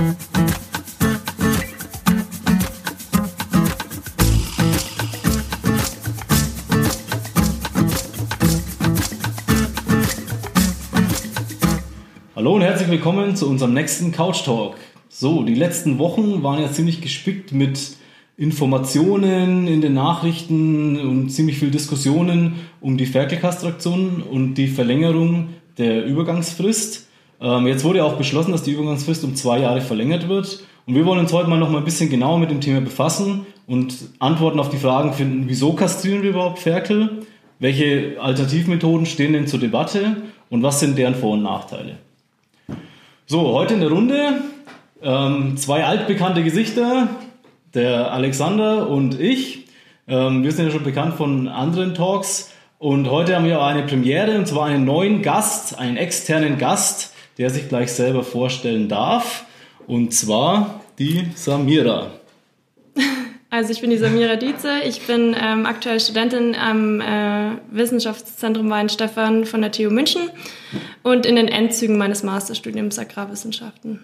Hallo und herzlich willkommen zu unserem nächsten Couch Talk. So, die letzten Wochen waren ja ziemlich gespickt mit Informationen in den Nachrichten und ziemlich viel Diskussionen um die Ferkelkastration und die Verlängerung der Übergangsfrist. Ähm, jetzt wurde ja auch beschlossen, dass die Übergangsfrist um zwei Jahre verlängert wird. Und wir wollen uns heute mal noch mal ein bisschen genauer mit dem Thema befassen und Antworten auf die Fragen finden, wieso kastrieren wir überhaupt Ferkel? Welche Alternativmethoden stehen denn zur Debatte und was sind deren Vor- und Nachteile? So, heute in der Runde ähm, zwei altbekannte Gesichter, der Alexander und ich. Ähm, wir sind ja schon bekannt von anderen Talks und heute haben wir eine Premiere und zwar einen neuen Gast, einen externen Gast, der sich gleich selber vorstellen darf und zwar die Samira. Also ich bin die Samira Dietze, ich bin ähm, aktuell Studentin am äh, Wissenschaftszentrum Weinstefan von der TU München und in den Endzügen meines Masterstudiums Agrarwissenschaften.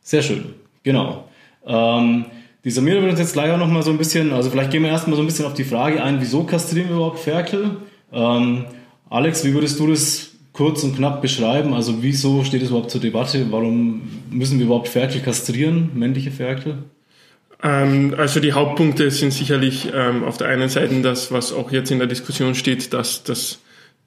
Sehr schön, genau. Ähm, die Samira wird uns jetzt gleich auch noch mal so ein bisschen, also vielleicht gehen wir erstmal so ein bisschen auf die Frage ein, wieso kastrieren wir überhaupt Ferkel? Ähm, Alex, wie würdest du das kurz und knapp beschreiben? Also wieso steht es überhaupt zur Debatte? Warum müssen wir überhaupt Ferkel kastrieren, männliche Ferkel? Ähm, also die Hauptpunkte sind sicherlich ähm, auf der einen Seite das, was auch jetzt in der Diskussion steht, dass, dass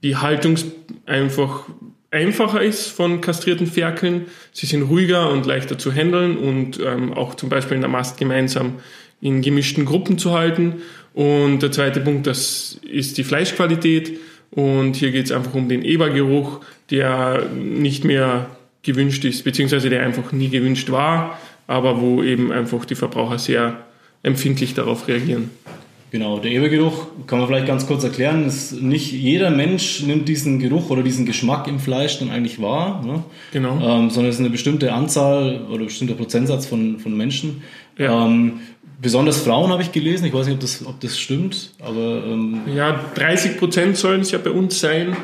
die Haltung einfach einfacher ist von kastrierten Ferkeln. Sie sind ruhiger und leichter zu handeln und ähm, auch zum Beispiel in der Mast gemeinsam in gemischten Gruppen zu halten. Und der zweite Punkt, das ist die Fleischqualität. Und hier geht es einfach um den Ebergeruch, der nicht mehr gewünscht ist, beziehungsweise der einfach nie gewünscht war, aber wo eben einfach die Verbraucher sehr empfindlich darauf reagieren. Genau, der Ebergeruch kann man vielleicht ganz kurz erklären. Ist nicht jeder Mensch nimmt diesen Geruch oder diesen Geschmack im Fleisch dann eigentlich wahr, ne? Genau. Ähm, sondern es ist eine bestimmte Anzahl oder ein bestimmter Prozentsatz von, von Menschen. Ja. Ähm, besonders Frauen habe ich gelesen. Ich weiß nicht, ob das, ob das stimmt, aber ähm, Ja, 30 Prozent sollen es ja bei uns sein.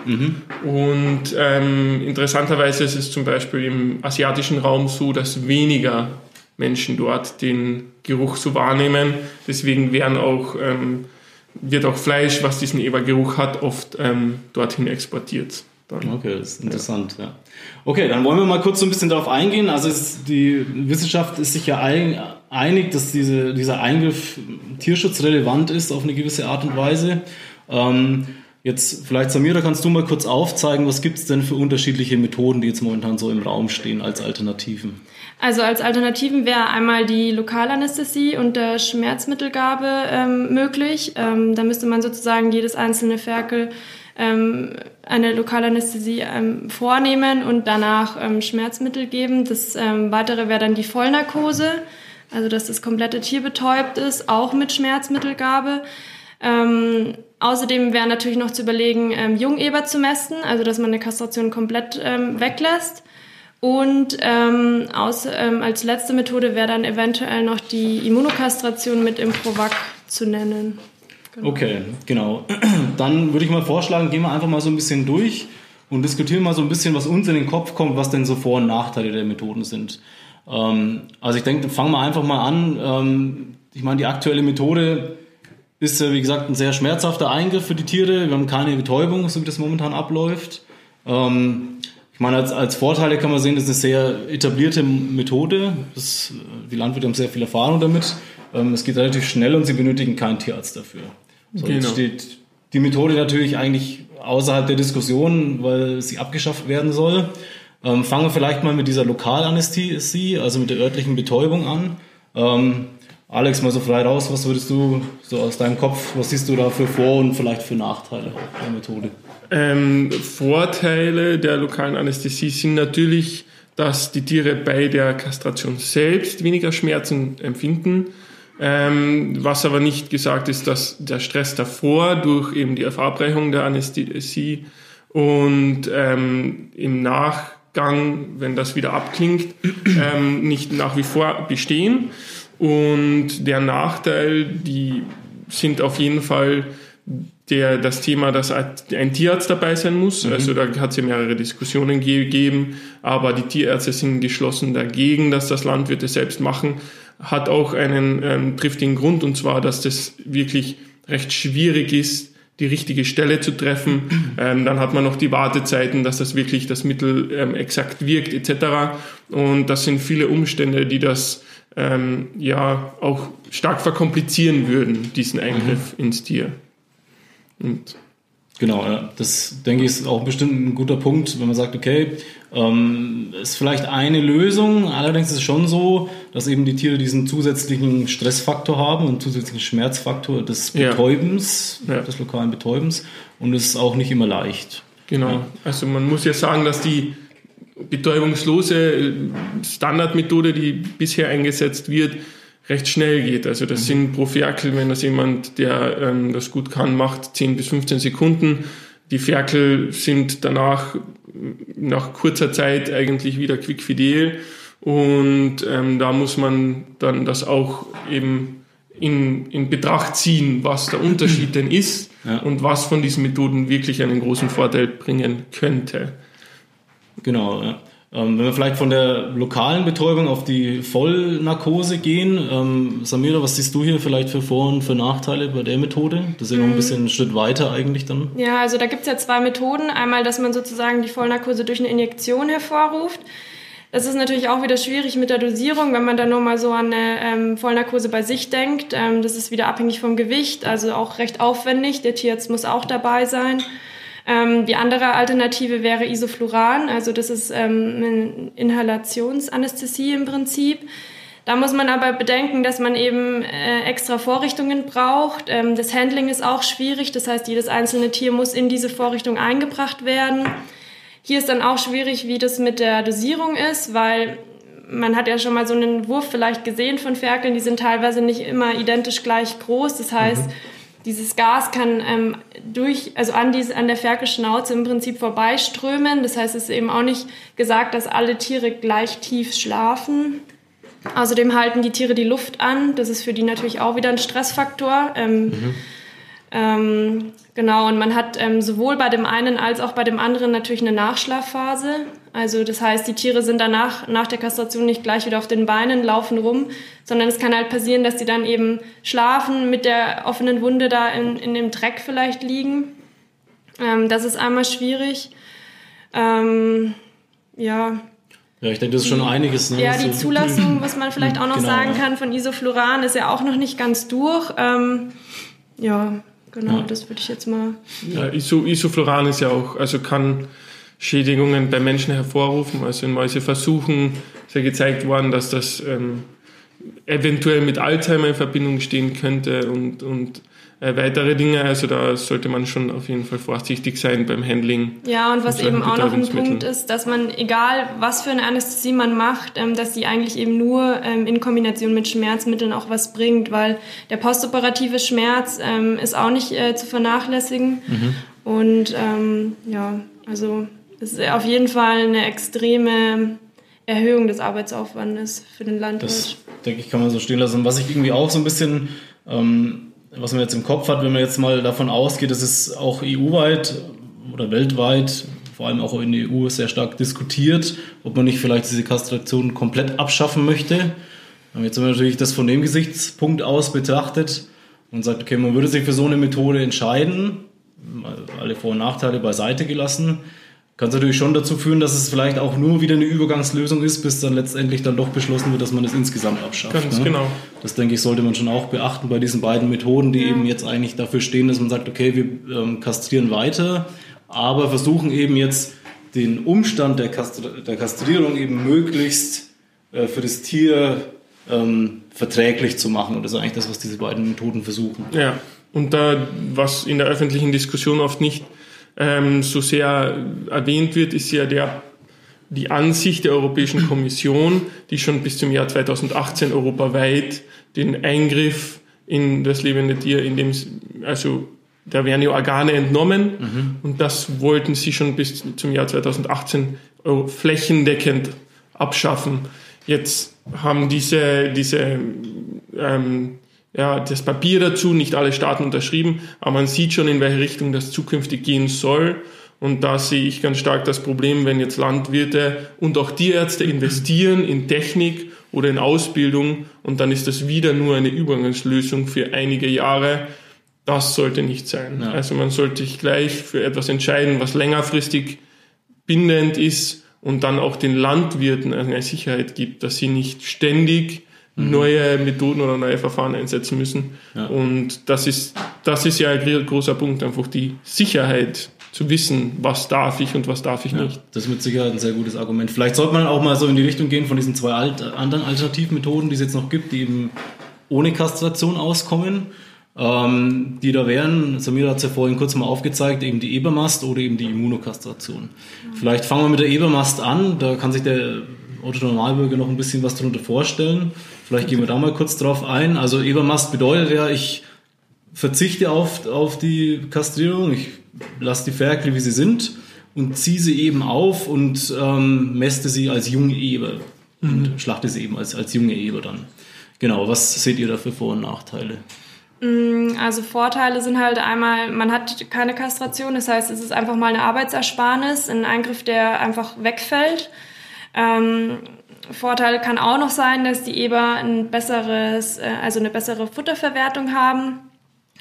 Und ähm, interessanterweise ist es zum Beispiel im asiatischen Raum so, dass weniger Menschen dort den Geruch so wahrnehmen. Deswegen werden auch, ähm, wird auch Fleisch, was diesen Ebergeruch hat, oft ähm, dorthin exportiert. Okay, das ist interessant, ja. Okay, dann wollen wir mal kurz so ein bisschen darauf eingehen. Also es, die Wissenschaft ist sich ja einig, dass diese, dieser Eingriff tierschutzrelevant ist auf eine gewisse Art und Weise. Ähm, jetzt vielleicht, Samira, kannst du mal kurz aufzeigen, was gibt es denn für unterschiedliche Methoden, die jetzt momentan so im Raum stehen als Alternativen? Also als Alternativen wäre einmal die Lokalanästhesie unter Schmerzmittelgabe ähm, möglich. Ähm, da müsste man sozusagen jedes einzelne Ferkel ähm, eine Lokalanästhesie ähm, vornehmen und danach ähm, Schmerzmittel geben. Das ähm, weitere wäre dann die Vollnarkose, also dass das komplette Tier betäubt ist, auch mit Schmerzmittelgabe. Ähm, außerdem wäre natürlich noch zu überlegen, ähm, Jungeber zu messen, also dass man eine Kastration komplett ähm, weglässt. Und ähm, aus, ähm, als letzte Methode wäre dann eventuell noch die Immunokastration mit Improvac zu nennen. Okay, genau. Dann würde ich mal vorschlagen, gehen wir einfach mal so ein bisschen durch und diskutieren mal so ein bisschen, was uns in den Kopf kommt, was denn so Vor- und Nachteile der Methoden sind. Ähm, also ich denke, fangen wir einfach mal an. Ähm, ich meine, die aktuelle Methode ist ja, wie gesagt, ein sehr schmerzhafter Eingriff für die Tiere. Wir haben keine Betäubung, so wie das momentan abläuft. Ähm, ich meine, als, als Vorteile kann man sehen, das ist eine sehr etablierte Methode. Das, die Landwirte haben sehr viel Erfahrung damit. Es geht relativ schnell und sie benötigen keinen Tierarzt dafür. So, Genau. Jetzt steht die Methode natürlich eigentlich außerhalb der Diskussion, weil sie abgeschafft werden soll. Ähm, fangen wir vielleicht mal mit dieser Lokalanästhesie, also mit der örtlichen Betäubung an. Ähm, Alex, mal so frei raus, was würdest du so aus deinem Kopf, was siehst du da für Vor- und vielleicht für Nachteile der Methode? Ähm, Vorteile der lokalen Anästhesie sind natürlich, dass die Tiere bei der Kastration selbst weniger Schmerzen empfinden. Ähm, was aber nicht gesagt ist, dass der Stress davor durch eben die Verabreichung der Anästhesie und ähm, im Nachgang, wenn das wieder abklingt, ähm, nicht nach wie vor bestehen. Und der Nachteil, die sind auf jeden Fall der, das Thema, dass ein Tierarzt dabei sein muss. Mhm. Also da hat es ja mehrere Diskussionen gegeben, aber die Tierärzte sind geschlossen dagegen, dass das Landwirte selbst machen. Hat auch einen ähm, triftigen Grund und zwar, dass das wirklich recht schwierig ist, die richtige Stelle zu treffen. Ähm, dann hat man noch die Wartezeiten, dass das wirklich das Mittel ähm, exakt wirkt etc. Und das sind viele Umstände, die das ähm, ja auch stark verkomplizieren würden, diesen Eingriff mhm. ins Tier. Und Genau, das denke ich ist auch bestimmt ein guter Punkt, wenn man sagt, okay, ähm, ist vielleicht eine Lösung, allerdings ist es schon so, dass eben die Tiere diesen zusätzlichen Stressfaktor haben und zusätzlichen Schmerzfaktor des Betäubens, ja. Ja. des lokalen Betäubens und es ist auch nicht immer leicht. Genau, ja. also man muss ja sagen, dass die betäubungslose Standardmethode, die bisher eingesetzt wird, recht schnell geht. Also das mhm. sind pro Ferkel, wenn das jemand, der ähm, das gut kann, macht, 10 bis 15 Sekunden. Die Ferkel sind danach nach kurzer Zeit eigentlich wieder quickfidel und ähm, da muss man dann das auch eben in, in Betracht ziehen, was der Unterschied denn ist ja. und was von diesen Methoden wirklich einen großen Vorteil bringen könnte. Genau, ja. Ähm, wenn wir vielleicht von der lokalen Betäubung auf die Vollnarkose gehen, ähm, Samira, was siehst du hier vielleicht für Vor- und für Nachteile bei der Methode? Das ist ja noch ein mhm. bisschen einen Schritt weiter eigentlich dann. Ja, also da gibt es ja zwei Methoden. Einmal, dass man sozusagen die Vollnarkose durch eine Injektion hervorruft. Das ist natürlich auch wieder schwierig mit der Dosierung, wenn man dann nur mal so an eine ähm, Vollnarkose bei sich denkt. Ähm, das ist wieder abhängig vom Gewicht, also auch recht aufwendig. Der Tierarzt muss auch dabei sein. Ähm, die andere Alternative wäre Isofluran, also das ist ähm, Inhalationsanästhesie im Prinzip. Da muss man aber bedenken, dass man eben äh, extra Vorrichtungen braucht. Ähm, das Handling ist auch schwierig, das heißt, jedes einzelne Tier muss in diese Vorrichtung eingebracht werden. Hier ist dann auch schwierig, wie das mit der Dosierung ist, weil man hat ja schon mal so einen Wurf vielleicht gesehen von Ferkeln, die sind teilweise nicht immer identisch gleich groß. Das heißt, mhm dieses Gas kann ähm, durch, also an, diese, an der Ferkelschnauze im Prinzip vorbeiströmen. Das heißt, es ist eben auch nicht gesagt, dass alle Tiere gleich tief schlafen. Außerdem halten die Tiere die Luft an. Das ist für die natürlich auch wieder ein Stressfaktor. Ähm, mhm. Ähm, genau, und man hat ähm, sowohl bei dem einen als auch bei dem anderen natürlich eine Nachschlafphase. Also das heißt, die Tiere sind danach, nach der Kastration nicht gleich wieder auf den Beinen, laufen rum, sondern es kann halt passieren, dass sie dann eben schlafen, mit der offenen Wunde da in, in dem Dreck vielleicht liegen. Ähm, das ist einmal schwierig. Ähm, ja. Ja, ich denke, das ist schon einiges. Ne? Ja, die Zulassung, was man vielleicht auch noch genau, sagen kann, von Isofluran ist ja auch noch nicht ganz durch. Ähm, ja, genau, ja. das würde ich jetzt mal. Ja, Iso, Isofluran ist ja auch, also kann Schädigungen bei Menschen hervorrufen. Also in Mäuseversuchen ist ja gezeigt worden, dass das ähm, eventuell mit Alzheimer in Verbindung stehen könnte und, und äh, weitere Dinge. Also da sollte man schon auf jeden Fall vorsichtig sein beim Handling. Ja, und was eben auch noch ein Punkt ist, dass man, egal was für eine Anästhesie man macht, ähm, dass die eigentlich eben nur ähm, in Kombination mit Schmerzmitteln auch was bringt, weil der postoperative Schmerz ähm, ist auch nicht äh, zu vernachlässigen. Mhm. Und ähm, ja, also das ist auf jeden Fall eine extreme Erhöhung des Arbeitsaufwandes für den Landwirt. Das denke ich, kann man so stehen lassen. Was ich irgendwie auch so ein bisschen, ähm, was man jetzt im Kopf hat, wenn man jetzt mal davon ausgeht, dass es auch EU-weit oder weltweit, vor allem auch in der EU, sehr stark diskutiert, ob man nicht vielleicht diese Kastration komplett abschaffen möchte. Jetzt haben wir natürlich das von dem Gesichtspunkt aus betrachtet und sagt, okay, man würde sich für so eine Methode entscheiden, alle Vor- und Nachteile beiseite gelassen kann es natürlich schon dazu führen, dass es vielleicht auch nur wieder eine Übergangslösung ist, bis dann letztendlich dann doch beschlossen wird, dass man es insgesamt abschafft. Ganz ne? genau. Das denke ich, sollte man schon auch beachten bei diesen beiden Methoden, die eben jetzt eigentlich dafür stehen, dass man sagt, okay, wir ähm, kastrieren weiter, aber versuchen eben jetzt den Umstand der, Kastri der Kastrierung eben möglichst äh, für das Tier ähm, verträglich zu machen. Und das ist eigentlich das, was diese beiden Methoden versuchen. Ja, und da, was in der öffentlichen Diskussion oft nicht ähm, so sehr erwähnt wird, ist ja der, die Ansicht der Europäischen Kommission, die schon bis zum Jahr 2018 europaweit den Eingriff in das lebende Tier, in dem, also da werden ja Organe entnommen mhm. und das wollten sie schon bis zum Jahr 2018 flächendeckend abschaffen. Jetzt haben diese, diese ähm, ja, das Papier dazu, nicht alle Staaten unterschrieben, aber man sieht schon, in welche Richtung das zukünftig gehen soll. Und da sehe ich ganz stark das Problem, wenn jetzt Landwirte und auch Tierärzte investieren in Technik oder in Ausbildung und dann ist das wieder nur eine Übergangslösung für einige Jahre. Das sollte nicht sein. Ja. Also man sollte sich gleich für etwas entscheiden, was längerfristig bindend ist und dann auch den Landwirten eine Sicherheit gibt, dass sie nicht ständig. Neue Methoden oder neue Verfahren einsetzen müssen. Ja. Und das ist, das ist ja ein großer Punkt, einfach die Sicherheit zu wissen, was darf ich und was darf ich ja, nicht. Das ist mit Sicherheit ein sehr gutes Argument. Vielleicht sollte man auch mal so in die Richtung gehen von diesen zwei alt, anderen Alternativmethoden, die es jetzt noch gibt, die eben ohne Kastration auskommen. Ähm, die da wären, Samira hat es ja vorhin kurz mal aufgezeigt, eben die Ebermast oder eben die Immunokastration. Mhm. Vielleicht fangen wir mit der Ebermast an, da kann sich der Otto Normalbürger noch ein bisschen was darunter vorstellen. Vielleicht gehen wir da mal kurz drauf ein. Also Ebermast bedeutet ja, ich verzichte auf, auf die Kastrierung, ich lasse die Ferkel, wie sie sind und ziehe sie eben auf und ähm, mäste sie als junge Eber und mhm. schlachte sie eben als, als junge Eber dann. Genau, was seht ihr da für Vor- und Nachteile? Mm, also Vorteile sind halt einmal, man hat keine Kastration, das heißt, es ist einfach mal eine Arbeitsersparnis, ein Eingriff, der einfach wegfällt. Ähm, Vorteil kann auch noch sein, dass die Eber ein besseres, äh, also eine bessere Futterverwertung haben.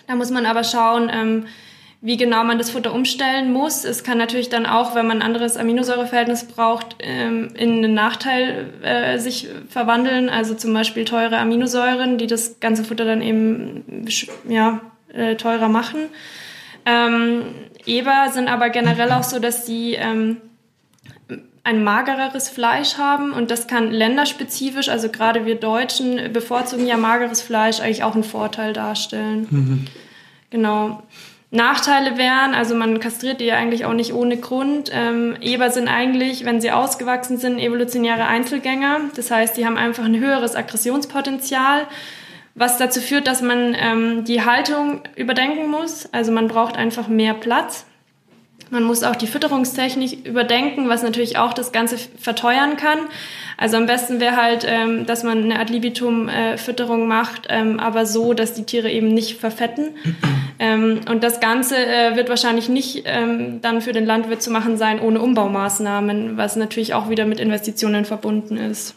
Da muss man aber schauen, ähm, wie genau man das Futter umstellen muss. Es kann natürlich dann auch, wenn man ein anderes Aminosäureverhältnis braucht, ähm, in einen Nachteil äh, sich verwandeln. Also zum Beispiel teure Aminosäuren, die das ganze Futter dann eben ja, äh, teurer machen. Ähm, Eber sind aber generell auch so, dass sie ähm, ein magereres Fleisch haben und das kann länderspezifisch, also gerade wir Deutschen bevorzugen ja mageres Fleisch, eigentlich auch einen Vorteil darstellen. Mhm. Genau. Nachteile wären, also man kastriert die ja eigentlich auch nicht ohne Grund. Ähm, Eber sind eigentlich, wenn sie ausgewachsen sind, evolutionäre Einzelgänger. Das heißt, die haben einfach ein höheres Aggressionspotenzial, was dazu führt, dass man ähm, die Haltung überdenken muss. Also man braucht einfach mehr Platz. Man muss auch die Fütterungstechnik überdenken, was natürlich auch das Ganze verteuern kann. Also am besten wäre halt, ähm, dass man eine Ad libitum-Fütterung äh, macht, ähm, aber so, dass die Tiere eben nicht verfetten. ähm, und das Ganze äh, wird wahrscheinlich nicht ähm, dann für den Landwirt zu machen sein ohne Umbaumaßnahmen, was natürlich auch wieder mit Investitionen verbunden ist.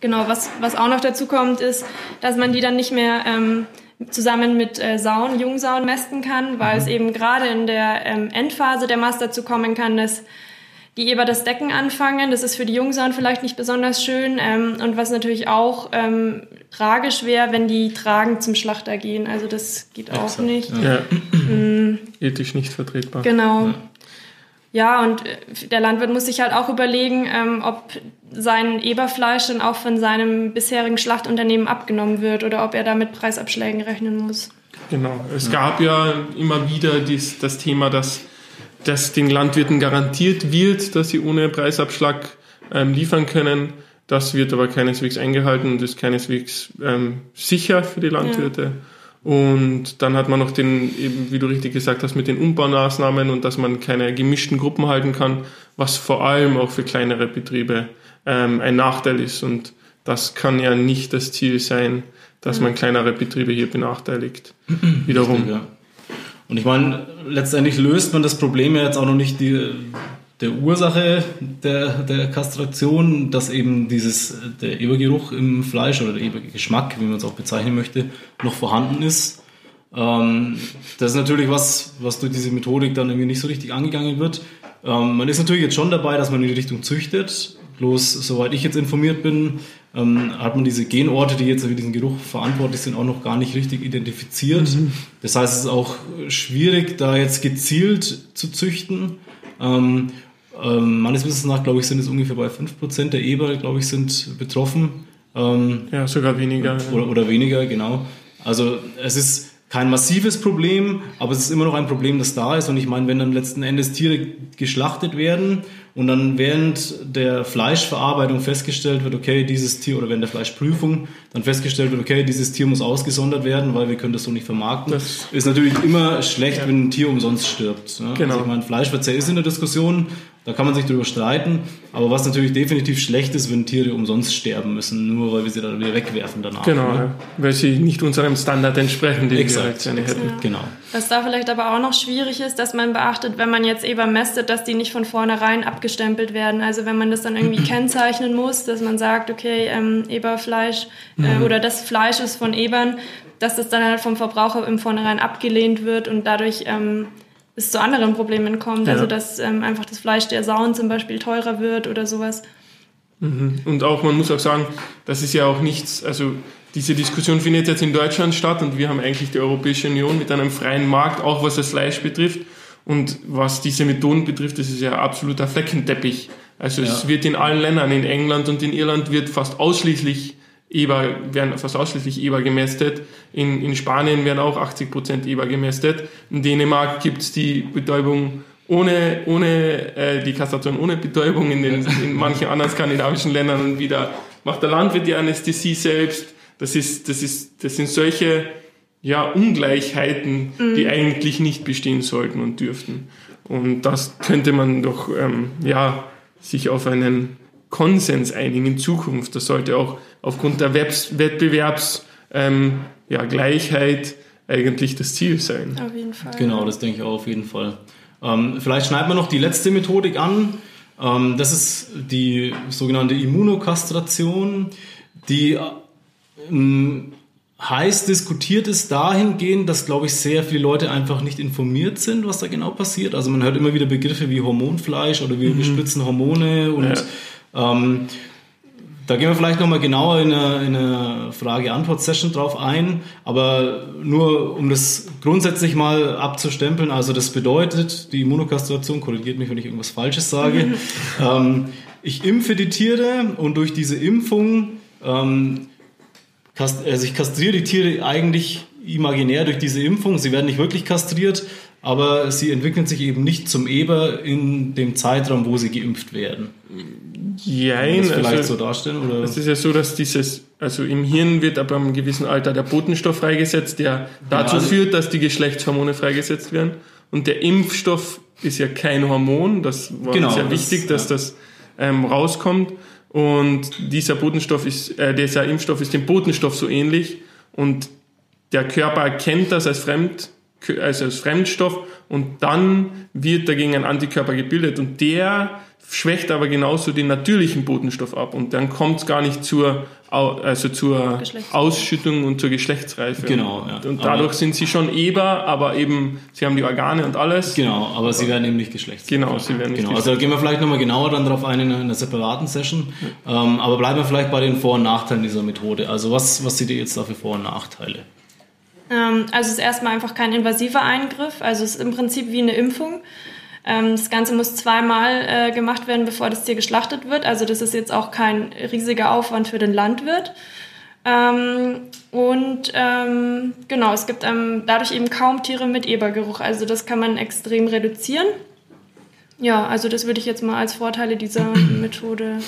Genau, was, was auch noch dazu kommt, ist, dass man die dann nicht mehr ähm, zusammen mit äh, Sauen, Jungsauen mästen kann, weil mhm. es eben gerade in der ähm, Endphase der Mast dazu kommen kann, dass die Eber das Decken anfangen. Das ist für die Jungsauen vielleicht nicht besonders schön. Ähm, und was natürlich auch ähm, tragisch wäre, wenn die tragend zum Schlachter gehen. Also das geht auch Exakt, nicht. Ja. Mhm. Ethisch nicht vertretbar. Genau. Ja. Ja, und äh, der Landwirt muss sich halt auch überlegen, ähm, ob sein Eberfleisch dann auch von seinem bisherigen Schlachtunternehmen abgenommen wird oder ob er da mit Preisabschlägen rechnen muss. Genau. Es gab ja immer wieder dies, das Thema, dass, dass den Landwirten garantiert wird, dass sie ohne Preisabschlag ähm, liefern können. Das wird aber keineswegs eingehalten und ist keineswegs ähm, sicher für die Landwirte. Ja. Und dann hat man noch den, eben wie du richtig gesagt hast, mit den Umbaumaßnahmen und dass man keine gemischten Gruppen halten kann, was vor allem auch für kleinere Betriebe ähm, ein Nachteil ist. Und das kann ja nicht das Ziel sein, dass man kleinere Betriebe hier benachteiligt. Wiederum. Richtig, ja. Und ich meine, letztendlich löst man das Problem ja jetzt auch noch nicht die, der Ursache der, der Kastration, dass eben dieses, der Ebergeruch im Fleisch oder der Ebergeschmack, wie man es auch bezeichnen möchte, noch vorhanden ist. Ähm, das ist natürlich was, was durch diese Methodik dann irgendwie nicht so richtig angegangen wird. Ähm, man ist natürlich jetzt schon dabei, dass man in die Richtung züchtet. Bloß, soweit ich jetzt informiert bin, ähm, hat man diese Genorte, die jetzt für diesen Geruch verantwortlich sind, auch noch gar nicht richtig identifiziert. Mhm. Das heißt, es ist auch schwierig, da jetzt gezielt zu züchten. Ähm, ähm, meines Wissens nach, glaube ich, sind es ungefähr bei 5% der Eber, glaube ich, sind betroffen. Ähm, ja, sogar weniger. Oder, oder weniger, genau. Also es ist kein massives Problem, aber es ist immer noch ein Problem, das da ist. Und ich meine, wenn dann letzten Endes Tiere geschlachtet werden und dann während der Fleischverarbeitung festgestellt wird, okay, dieses Tier, oder während der Fleischprüfung dann festgestellt wird, okay, dieses Tier muss ausgesondert werden, weil wir können das so nicht vermarkten, das ist natürlich immer schlecht, ja. wenn ein Tier umsonst stirbt. Ne? Genau. Also ich meine, Fleischverzehr ist in der Diskussion Da kann man sich darüber streiten, aber was natürlich definitiv schlecht ist, wenn Tiere umsonst sterben müssen, nur weil wir sie dann wieder wegwerfen danach. Genau, ne? weil sie nicht unserem Standard entsprechen, den Exakt, wir halt gerne hätten. Ja. Genau. Was da vielleicht aber auch noch schwierig ist, dass man beachtet, wenn man jetzt Eber mästet, dass die nicht von vornherein abgestempelt werden. Also wenn man das dann irgendwie kennzeichnen muss, dass man sagt, okay, ähm, Eberfleisch äh, oder das Fleisch ist von Ebern, dass das dann halt vom Verbraucher im Vornherein abgelehnt wird und dadurch ähm, es zu anderen Problemen kommt. Ja. Also dass ähm, einfach das Fleisch der Sauen zum Beispiel teurer wird oder sowas. Und auch, man muss auch sagen, das ist ja auch nichts, also diese Diskussion findet jetzt in Deutschland statt und wir haben eigentlich die Europäische Union mit einem freien Markt, auch was das Fleisch betrifft. Und was diese Methoden betrifft, das ist ja absoluter Fleckenteppich. Also es Ja. wird in allen Ländern, in England und in Irland wird fast ausschließlich Eber, werden fast ausschließlich Eber gemästet. In, in Spanien werden auch 80% Eber gemästet. In Dänemark gibt's die Betäubung ohne, ohne äh, die Kastration ohne Betäubung. In, den, in manchen anderen skandinavischen Ländern und wieder macht der Landwirt die Anästhesie selbst. Das ist, das ist, das sind solche ja, Ungleichheiten, die eigentlich nicht bestehen sollten und dürften. Und das könnte man doch ähm, ja, sich auf einen Konsens einigen in Zukunft. Das sollte auch aufgrund der Webs Wettbewerbs ähm, ja, eigentlich das Ziel sein. Auf jeden Fall. Genau, das denke ich auch auf jeden Fall. Ähm, vielleicht schneiden wir noch die letzte Methodik an. Ähm, das ist die sogenannte Immunokastration, die ähm, heiß diskutiert ist dahingehend, dass, glaube ich, sehr viele Leute einfach nicht informiert sind, was da genau passiert. Also man hört immer wieder Begriffe wie Hormonfleisch oder wir, wir spritzen Hormone und ähm, da gehen wir vielleicht nochmal genauer in einer, in einer Frage-Antwort-Session drauf ein, aber nur um das grundsätzlich mal abzustempeln, also das bedeutet, die Immunokastration, korrigiert mich, wenn ich irgendwas Falsches sage, ähm, ich impfe die Tiere und durch diese Impfung, ähm, kast also ich kastriere die Tiere eigentlich imaginär durch diese Impfung, sie werden nicht wirklich kastriert, aber sie entwickeln sich eben nicht zum Eber in dem Zeitraum, wo sie geimpft werden. Jein, das vielleicht also, so darstellen? Oder? Es ist ja so, dass dieses, also im Hirn wird ab einem gewissen Alter der Botenstoff freigesetzt, der dazu also- führt, dass die Geschlechtshormone freigesetzt werden. Und der Impfstoff ist ja kein Hormon, das war Genau, sehr das- wichtig, dass ja. das ähm, rauskommt. Und dieser Botenstoff ist, äh, dieser Impfstoff ist dem Botenstoff so ähnlich und der Körper erkennt das als Fremd, also als Fremdstoff und dann wird dagegen ein Antikörper gebildet und der schwächt aber genauso den natürlichen Botenstoff ab und dann kommt es gar nicht zur, also zur. Ausschüttung und zur Geschlechtsreife. Genau, Und, ja. und Aber- dadurch sind sie schon Eber, aber eben, sie haben die Organe und alles. Genau, aber sie werden eben nicht geschlechts. Genau, sie werden nicht Genau, also da gehen wir vielleicht nochmal genauer dann drauf ein in einer, in einer separaten Session. Ähm, aber bleiben wir vielleicht bei den Vor- und Nachteilen dieser Methode. Also was, was seht ihr jetzt da für Vor- und Nachteile? Ähm, also es ist erstmal einfach kein invasiver Eingriff. Also es ist im Prinzip wie eine Impfung. Ähm, das Ganze muss zweimal äh, gemacht werden, bevor das Tier geschlachtet wird. Also das ist jetzt auch kein riesiger Aufwand für den Landwirt. Ähm, und ähm, genau, es gibt ähm, dadurch eben kaum Tiere mit Ebergeruch. Also das kann man extrem reduzieren. Ja, also das würde ich jetzt mal als Vorteile dieser Methode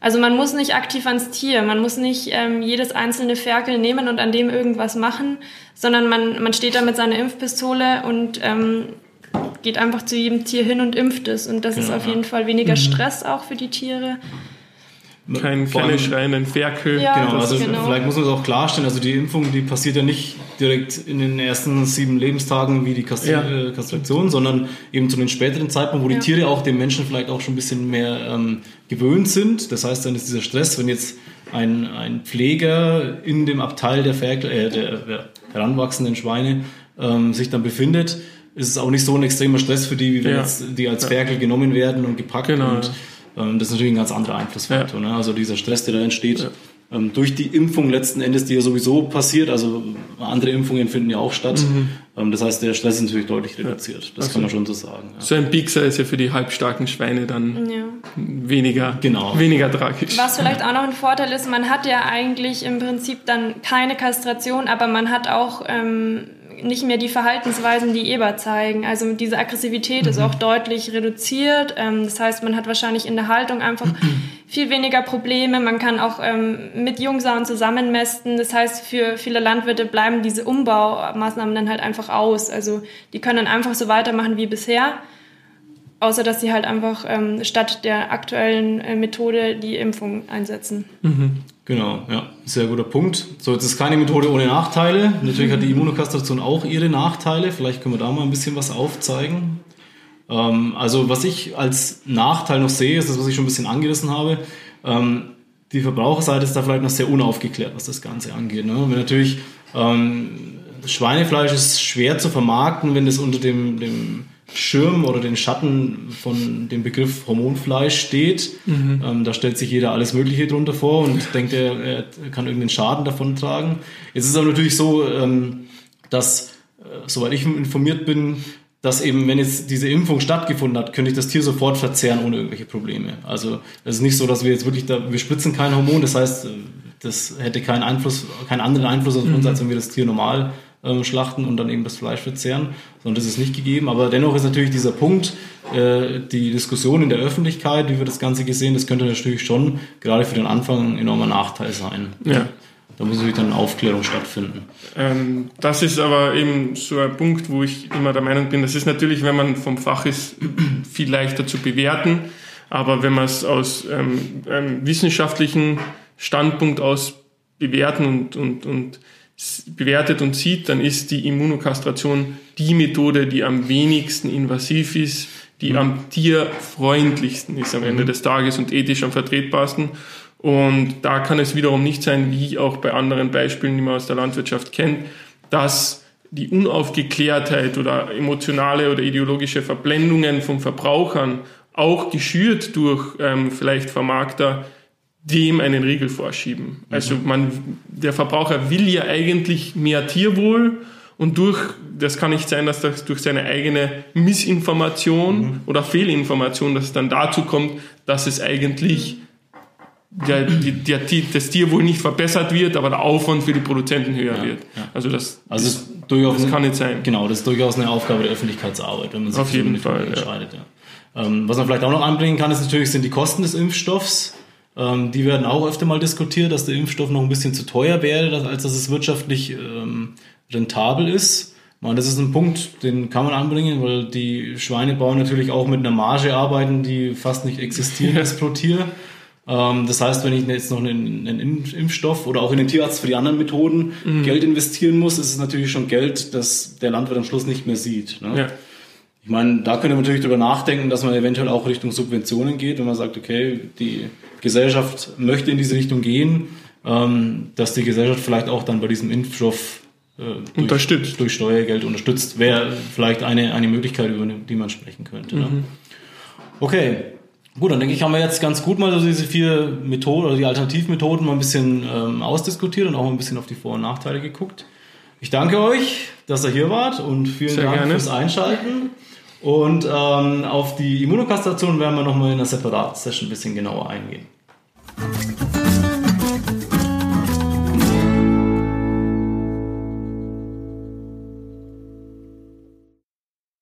also man muss nicht aktiv ans Tier, man muss nicht ähm, jedes einzelne Ferkel nehmen und an dem irgendwas machen, sondern man, man steht da mit seiner Impfpistole und ähm, geht einfach zu jedem Tier hin und impft es. Und das ist Genau, auf ja. jeden Fall weniger Stress auch für die Tiere. Kein, keine schreienden Ferkel. Ja. Genau, also genau. vielleicht muss man es auch klarstellen, also die Impfung, die passiert ja nicht direkt in den ersten sieben Lebenstagen wie die Kastri Ja. äh, Kastration, sondern eben zu den späteren Zeitpunkt, wo die Ja. Tiere auch dem Menschen vielleicht auch schon ein bisschen mehr ähm, gewöhnt sind. Das heißt, dann ist dieser Stress, wenn jetzt ein, ein Pfleger in dem Abteil der, Ferkel, äh, der, der heranwachsenden Schweine ähm, sich dann befindet, ist es auch nicht so ein extremer Stress für die, wie wenn Ja. jetzt die als Ferkel genommen werden und gepackt Genau, und ähm, das ist natürlich ein ganz anderer Einflussfaktor. Ja. Ne? Also dieser Stress, der da entsteht, ähm, durch die Impfung letzten Endes, die ja sowieso passiert, also andere Impfungen finden ja auch statt. Mhm. Ähm, das heißt, der Stress ist natürlich deutlich reduziert. Das kann man schon so sagen. Ja. So ein Piekser ist ja für die halbstarken Schweine dann Ja. weniger, Genau. weniger tragisch. Was vielleicht auch noch ein Vorteil ist, man hat ja eigentlich im Prinzip dann keine Kastration, aber man hat auch ähm, nicht mehr die Verhaltensweisen, die Eber zeigen. Also diese Aggressivität ist auch deutlich reduziert. Ähm, das heißt, man hat wahrscheinlich in der Haltung einfach viel weniger Probleme. Man kann auch ähm, mit Jungsauen zusammenmästen. Das heißt, für viele Landwirte bleiben diese Umbaumaßnahmen dann halt einfach aus. Also die können dann einfach so weitermachen wie bisher. außer dass sie halt einfach ähm, statt der aktuellen äh, Methode die Impfung einsetzen. Mhm. Genau, ja, sehr guter Punkt. So, jetzt ist keine Methode ohne Nachteile. Natürlich hat die Immunokastration auch ihre Nachteile. Vielleicht können wir da mal ein bisschen was aufzeigen. Ähm, also, was ich als Nachteil noch sehe, ist das, was ich schon ein bisschen angerissen habe. Ähm, die Verbraucherseite ist da vielleicht noch sehr unaufgeklärt, was das Ganze angeht. Ne? Wenn natürlich ähm, Schweinefleisch ist schwer zu vermarkten, wenn das unter dem, dem Schirm oder den Schatten von dem Begriff Hormonfleisch steht. Mhm. Ähm, da stellt sich jeder alles Mögliche drunter vor und denkt, er, er kann irgendeinen Schaden davon tragen. Jetzt ist es aber natürlich so, ähm, dass, äh, soweit ich informiert bin, dass eben, wenn jetzt diese Impfung stattgefunden hat, könnte ich das Tier sofort verzehren ohne irgendwelche Probleme. Also es ist nicht so, dass wir jetzt wirklich da, wir spritzen kein Hormon, das heißt, äh, das hätte keinen Einfluss, keinen anderen Einfluss auf uns, mhm. als wenn wir das Tier normal ähm, schlachten und dann eben das Fleisch verzehren, sondern das ist nicht gegeben. Aber dennoch ist natürlich dieser Punkt, äh, die Diskussion in der Öffentlichkeit, wie wir das Ganze gesehen, das könnte natürlich schon gerade für den Anfang ein enormer Nachteil sein. Ja. Da muss natürlich dann Aufklärung stattfinden. Ähm, das ist aber eben so ein Punkt, wo ich immer der Meinung bin, das ist natürlich, wenn man vom Fach ist, viel leichter zu bewerten. Aber wenn man es aus ähm, einem wissenschaftlichen Standpunkt aus bewerten und, und, und bewertet und sieht, dann ist die Immunokastration die Methode, die am wenigsten invasiv ist, die mhm. am tierfreundlichsten ist am Ende mhm. des Tages und ethisch am vertretbarsten. Und da kann es wiederum nicht sein, wie auch bei anderen Beispielen, die man aus der Landwirtschaft kennt, dass die Unaufgeklärtheit oder emotionale oder ideologische Verblendungen von Verbrauchern auch geschürt durch ähm, vielleicht Vermarkter dem einen Riegel vorschieben. Also mhm. man, der Verbraucher will ja eigentlich mehr Tierwohl und durch, das kann nicht sein, dass das durch seine eigene Missinformation mhm. oder Fehlinformation, dass es dann dazu kommt, dass es eigentlich der, der, der, das Tierwohl nicht verbessert wird, aber der Aufwand für die Produzenten höher ja, wird. Ja. Also das, also das, durchaus das kann nicht sein. Genau, das ist durchaus eine Aufgabe der Öffentlichkeitsarbeit, wenn man sich Auf jeden Fall, entscheidet. Ja. Ähm, was man vielleicht auch noch anbringen kann, ist natürlich sind die Kosten des Impfstoffs. Ähm, die werden auch öfter mal diskutiert, dass der Impfstoff noch ein bisschen zu teuer wäre, als dass es wirtschaftlich ähm, rentabel ist. Man, das ist ein Punkt, den kann man anbringen, weil die Schweinebauern natürlich auch mit einer Marge arbeiten, die fast nicht existiert ist pro Tier. Ähm, das heißt, wenn ich jetzt noch einen, einen, Impfstoff oder auch in den Tierarzt für die anderen Methoden mhm. Geld investieren muss, ist es natürlich schon Geld, das der Landwirt am Schluss nicht mehr sieht. Ne? Ja. Ich meine, da könnte man natürlich darüber nachdenken, dass man eventuell auch Richtung Subventionen geht, wenn man sagt, okay, die Gesellschaft möchte in diese Richtung gehen, ähm, dass die Gesellschaft vielleicht auch dann bei diesem Impfstoff äh, durch, unterstützt. durch Steuergeld unterstützt, wäre vielleicht eine, eine Möglichkeit, über die man sprechen könnte. Ne? Mhm. Ne? Okay, gut, dann denke ich, haben wir jetzt ganz gut mal so diese vier Methoden oder die Alternativmethoden mal ein bisschen ähm, ausdiskutiert und auch ein bisschen auf die Vor- und Nachteile geguckt. Ich danke euch, dass ihr hier wart und vielen Sehr Dank gerne. fürs Einschalten. Und ähm, auf die Immunokastration werden wir nochmal in einer separaten Session ein bisschen genauer eingehen.